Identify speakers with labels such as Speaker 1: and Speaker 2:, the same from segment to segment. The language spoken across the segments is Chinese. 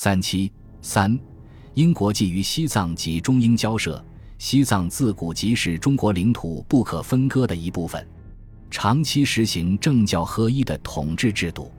Speaker 1: 三七三，英国觊觎西藏及中英交涉。西藏自古即是中国领土不可分割的一部分，长期实行政教合一的统治制度。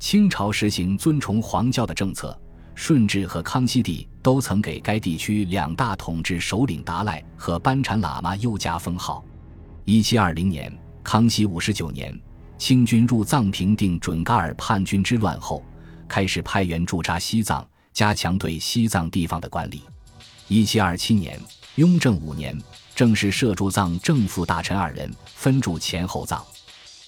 Speaker 1: 清朝实行尊崇皇教的政策，顺治和康熙帝都曾给该地区两大统治首领达赖和班禅喇嘛又加封号。一七二零年，康熙五十九年，清军入藏平定准噶尔叛军之乱后，开始派员驻扎西藏，加强对西藏地方的管理。一七二七年。雍正五年，正式设驻藏正副大臣二人，分驻前后藏。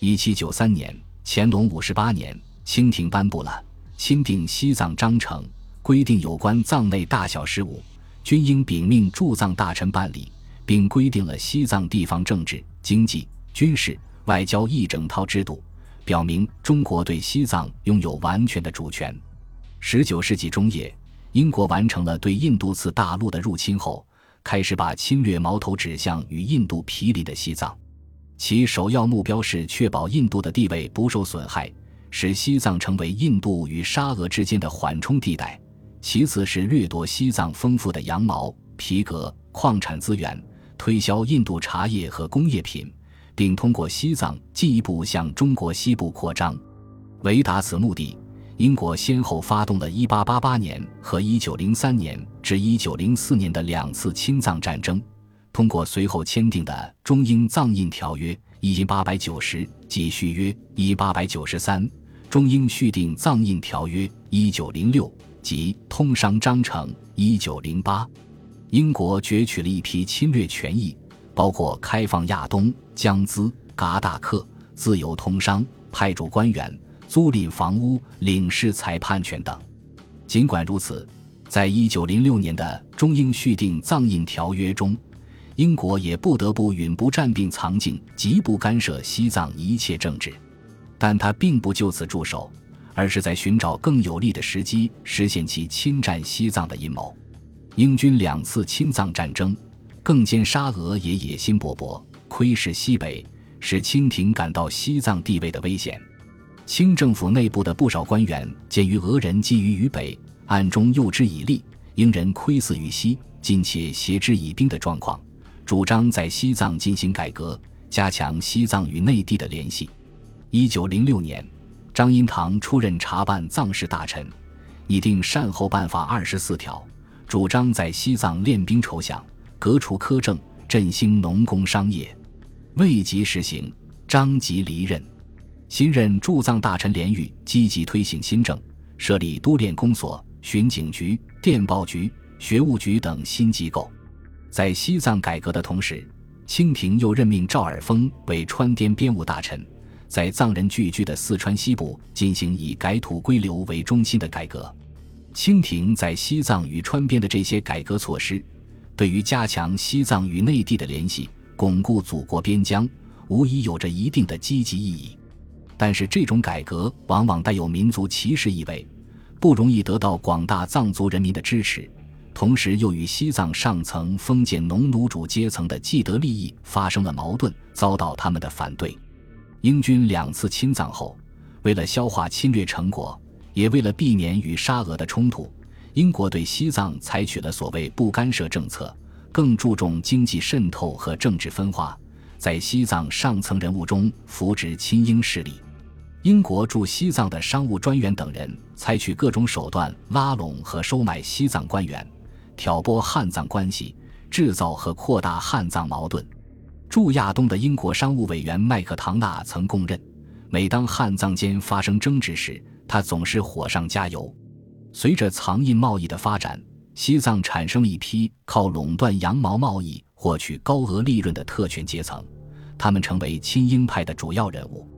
Speaker 1: 一七九三年，乾隆五十八年，清廷颁布了《钦定西藏章程》，规定有关藏内大小事务，均应禀命驻藏大臣办理，并规定了西藏地方政治、经济、军事、外交一整套制度，表明中国对西藏拥有完全的主权。十九世纪中叶，英国完成了对印度次大陆的入侵后。开始把侵略矛头指向与印度毗邻的西藏，其首要目标是确保印度的地位不受损害，使西藏成为印度与沙俄之间的缓冲地带；其次是掠夺西藏丰富的羊毛、皮革、矿产资源，推销印度茶叶和工业品，并通过西藏进一步向中国西部扩张。为达此目的。英国先后发动了1888年和1903年至1904年的两次亲藏战争，通过随后签订的《中英藏印条约》（1890） 及续约 （1893）、中英续订藏印条约 （1906） 及通商章程 （1908），英国攫取了一批侵略权益，包括开放亚东、江孜、噶达克、自由通商、派驻官员。租赁房屋、领事裁判权等。尽管如此，在一九零六年的中英续订藏印条约中，英国也不得不允不战并藏境，极不干涉西藏一切政治。但他并不就此驻守，而是在寻找更有利的时机，实现其侵占西藏的阴谋。英军两次侵藏战争，更兼沙俄也野心勃勃，窥视西北，使清廷感到西藏地位的危险。清政府内部的不少官员鉴于俄人觊觎于北，暗中诱之以利；英人窥伺于西，近且挟之以兵的状况，主张在西藏进行改革，加强西藏与内地的联系。一九零六年，张荫堂出任查办藏事大臣，拟定善后办法二十四条，主张在西藏练兵筹饷，革除苛政，振兴农工商业。未及实行，张即离任。新任驻藏大臣连玉积极推行新政，设立督练公所、巡警局、电报局、学务局等新机构。在西藏改革的同时，清廷又任命赵尔丰为川滇边务大臣，在藏人聚居的四川西部进行以改土归流为中心的改革。清廷在西藏与川边的这些改革措施，对于加强西藏与内地的联系、巩固祖国边疆，无疑有着一定的积极意义。但是这种改革往往带有民族歧视意味，不容易得到广大藏族人民的支持，同时又与西藏上层封建农奴主阶层的既得利益发生了矛盾，遭到他们的反对。英军两次侵藏后，为了消化侵略成果，也为了避免与沙俄的冲突，英国对西藏采取了所谓不干涉政策，更注重经济渗透和政治分化。在西藏上层人物中扶植亲英势力，英国驻西藏的商务专员等人采取各种手段拉拢和收买西藏官员，挑拨汉藏关系，制造和扩大汉藏矛盾。驻亚东的英国商务委员麦克唐纳曾供认，每当汉藏间发生争执时，他总是火上加油。随着藏印贸易的发展，西藏产生了一批靠垄断羊毛贸易获取高额利润的特权阶层。他们成为亲英派的主要人物。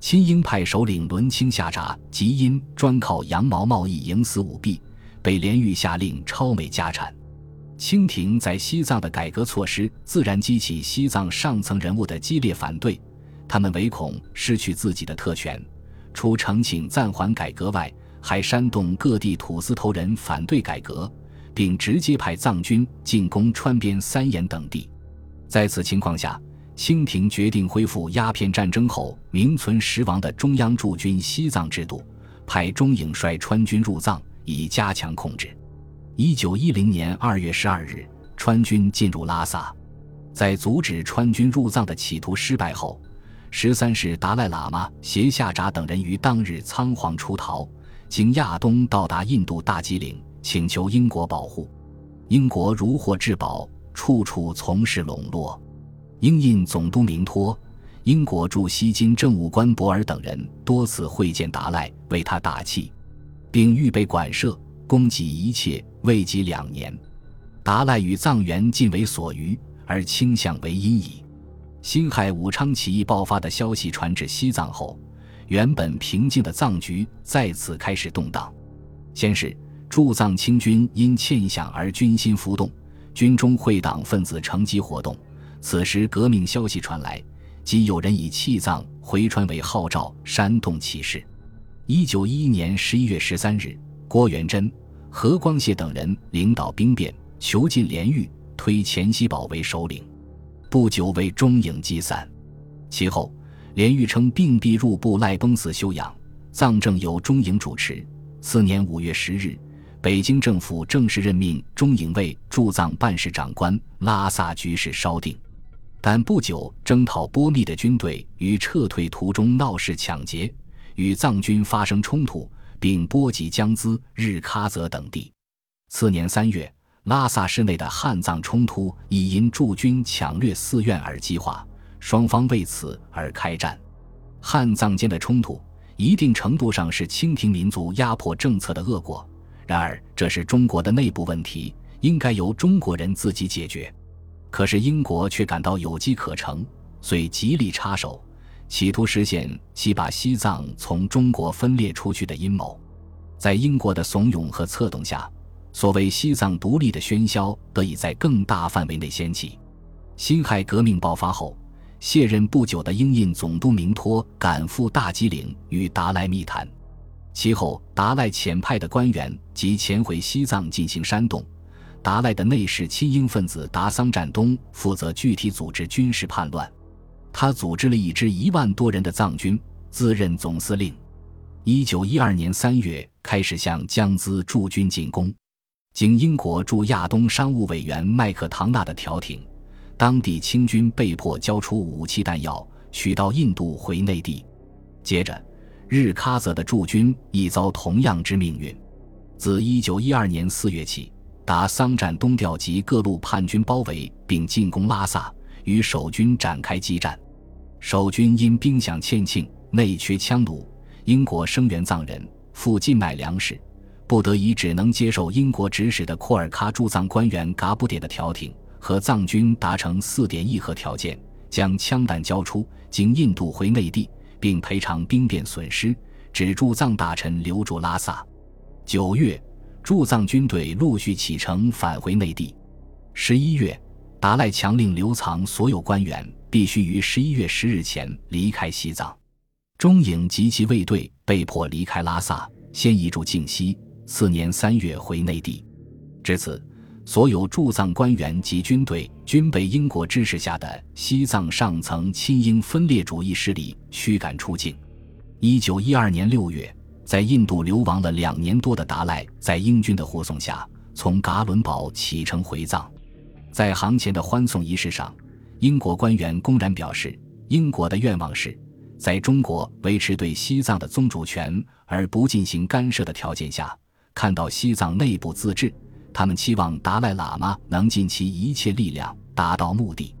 Speaker 1: 亲英派首领伦清下札，即因专靠羊毛贸易营私舞弊，被连狱下令抄没家产。清廷在西藏的改革措施，自然激起西藏上层人物的激烈反对。他们唯恐失去自己的特权，除呈请暂缓改革外，还煽动各地土司头人反对改革，并直接派藏军进攻川边三眼等地。在此情况下，清廷决定恢复鸦片战争后名存实亡的中央驻军西藏制度，派中影率川军入藏，以加强控制。一九一零年二月十二日，川军进入拉萨，在阻止川军入藏的企图失败后，十三世达赖喇嘛携夏札等人于当日仓皇出逃，经亚东到达印度大吉岭，请求英国保护。英国如获至宝，处处从事笼络。英印总督明托、英国驻西金政务官博尔等人多次会见达赖，为他打气，并预备馆舍。供给一切未及两年，达赖与藏元尽为所余，而倾向为阴矣。辛亥武昌起义爆发的消息传至西藏后，原本平静的藏局再次开始动荡。先是驻藏清军因欠饷而军心浮动，军中会党分子乘机活动。此时革命消息传来，即有人以弃藏回川为号召，煽动起事。一九一一年十一月十三日。郭元贞、何光谢等人领导兵变，囚禁连玉，推钱锡宝为首领。不久为中影击散。其后，连玉称病必入部赖崩寺休养，藏政由中营主持。次年五月十日，北京政府正式任命中营为驻藏办事长官，拉萨局势稍定。但不久，征讨波密的军队于撤退途中闹事抢劫，与藏军发生冲突。并波及江孜、日喀则等地。次年三月，拉萨市内的汉藏冲突已因驻军抢掠寺院而激化，双方为此而开战。汉藏间的冲突，一定程度上是清廷民族压迫政策的恶果。然而，这是中国的内部问题，应该由中国人自己解决。可是英国却感到有机可乘，遂极力插手。企图实现其把西藏从中国分裂出去的阴谋，在英国的怂恿和策动下，所谓西藏独立的喧嚣得以在更大范围内掀起。辛亥革命爆发后，卸任不久的英印总督明托赶赴大吉岭与达赖密谈，其后达赖遣派的官员即潜回西藏进行煽动。达赖的内侍亲英分子达桑占东负责具体组织军事叛乱。他组织了一支一万多人的藏军，自任总司令。一九一二年三月，开始向江孜驻军进攻。经英国驻亚东商务委员麦克唐纳的调停，当地清军被迫交出武器弹药，取到印度回内地。接着，日喀则的驻军亦遭同样之命运。自一九一二年四月起，达桑占东调集各路叛军包围并进攻拉萨。与守军展开激战，守军因兵饷欠罄，内缺枪弩，英国声援藏人，附近买粮食，不得已只能接受英国指使的库尔喀驻藏官员噶布迭的调停，和藏军达成四点议和条件，将枪弹交出，经印度回内地，并赔偿兵变损失，只驻藏大臣留驻拉萨。九月，驻藏军队陆续启程返回内地。十一月。达赖强令留藏所有官员必须于十一月十日前离开西藏，中影及其卫队被迫离开拉萨，先移驻靖西，次年三月回内地。至此，所有驻藏官员及军队均被英国支持下的西藏上层亲英分裂主义势力驱赶出境。一九一二年六月，在印度流亡了两年多的达赖，在英军的护送下，从噶伦堡启程回藏。在航前的欢送仪式上，英国官员公然表示，英国的愿望是在中国维持对西藏的宗主权而不进行干涉的条件下，看到西藏内部自治。他们期望达赖喇嘛能尽其一切力量达到目的。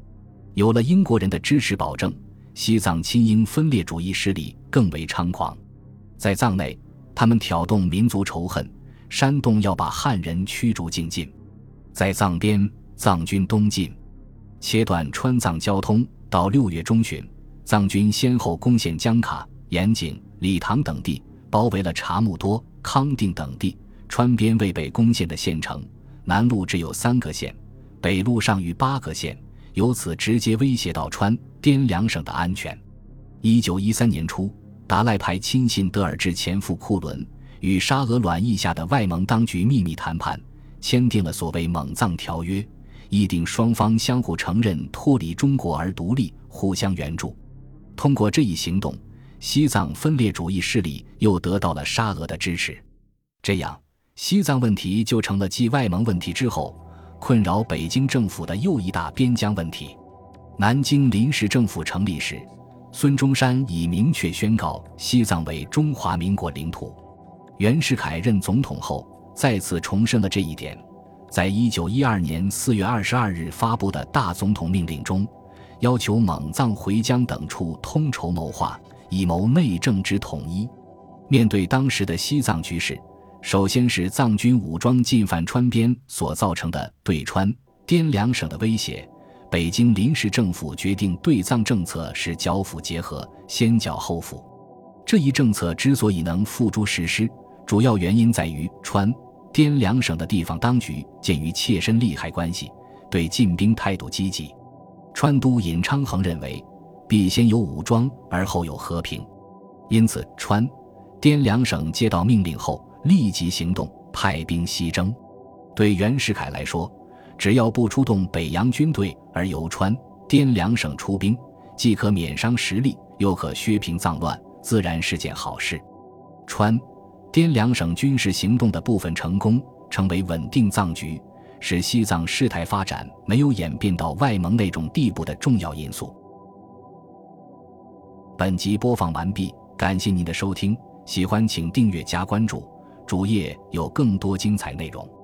Speaker 1: 有了英国人的支持保证，西藏亲英分裂主义势力更为猖狂。在藏内，他们挑动民族仇恨，煽动要把汉人驱逐境禁；在藏边。藏军东进，切断川藏交通。到六月中旬，藏军先后攻陷江卡、盐井、理塘等地，包围了查木多、康定等地。川边未被攻陷的县城，南路只有三个县，北路上逾八个县，由此直接威胁到川滇两省的安全。一九一三年初，达赖派亲信德尔至前赴库伦，与沙俄卵意下的外蒙当局秘密谈判，签订了所谓蒙藏条约。议定双方相互承认脱离中国而独立，互相援助。通过这一行动，西藏分裂主义势力又得到了沙俄的支持。这样，西藏问题就成了继外蒙问题之后，困扰北京政府的又一大边疆问题。南京临时政府成立时，孙中山已明确宣告西藏为中华民国领土。袁世凯任总统后，再次重申了这一点。在一九一二年四月二十二日发布的大总统命令中，要求蒙藏回疆等处通筹谋划，以谋内政之统一。面对当时的西藏局势，首先是藏军武装进犯川边所造成的对川滇两省的威胁。北京临时政府决定对藏政策是剿抚结合，先剿后抚。这一政策之所以能付诸实施，主要原因在于川滇两省的地方当局鉴于切身利害关系，对进兵态度积极。川督尹昌衡认为，必先有武装，而后有和平。因此，川滇两省接到命令后，立即行动，派兵西征。对袁世凯来说，只要不出动北洋军队，而由川滇两省出兵，既可免伤实力，又可削平藏乱，自然是件好事。川滇两省军事行动的部分成功，成为稳定藏局，使西藏事态发展没有演变到外蒙那种地步的重要因素。本集播放完毕，感谢您的收听，喜欢请订阅加关注，主页有更多精彩内容。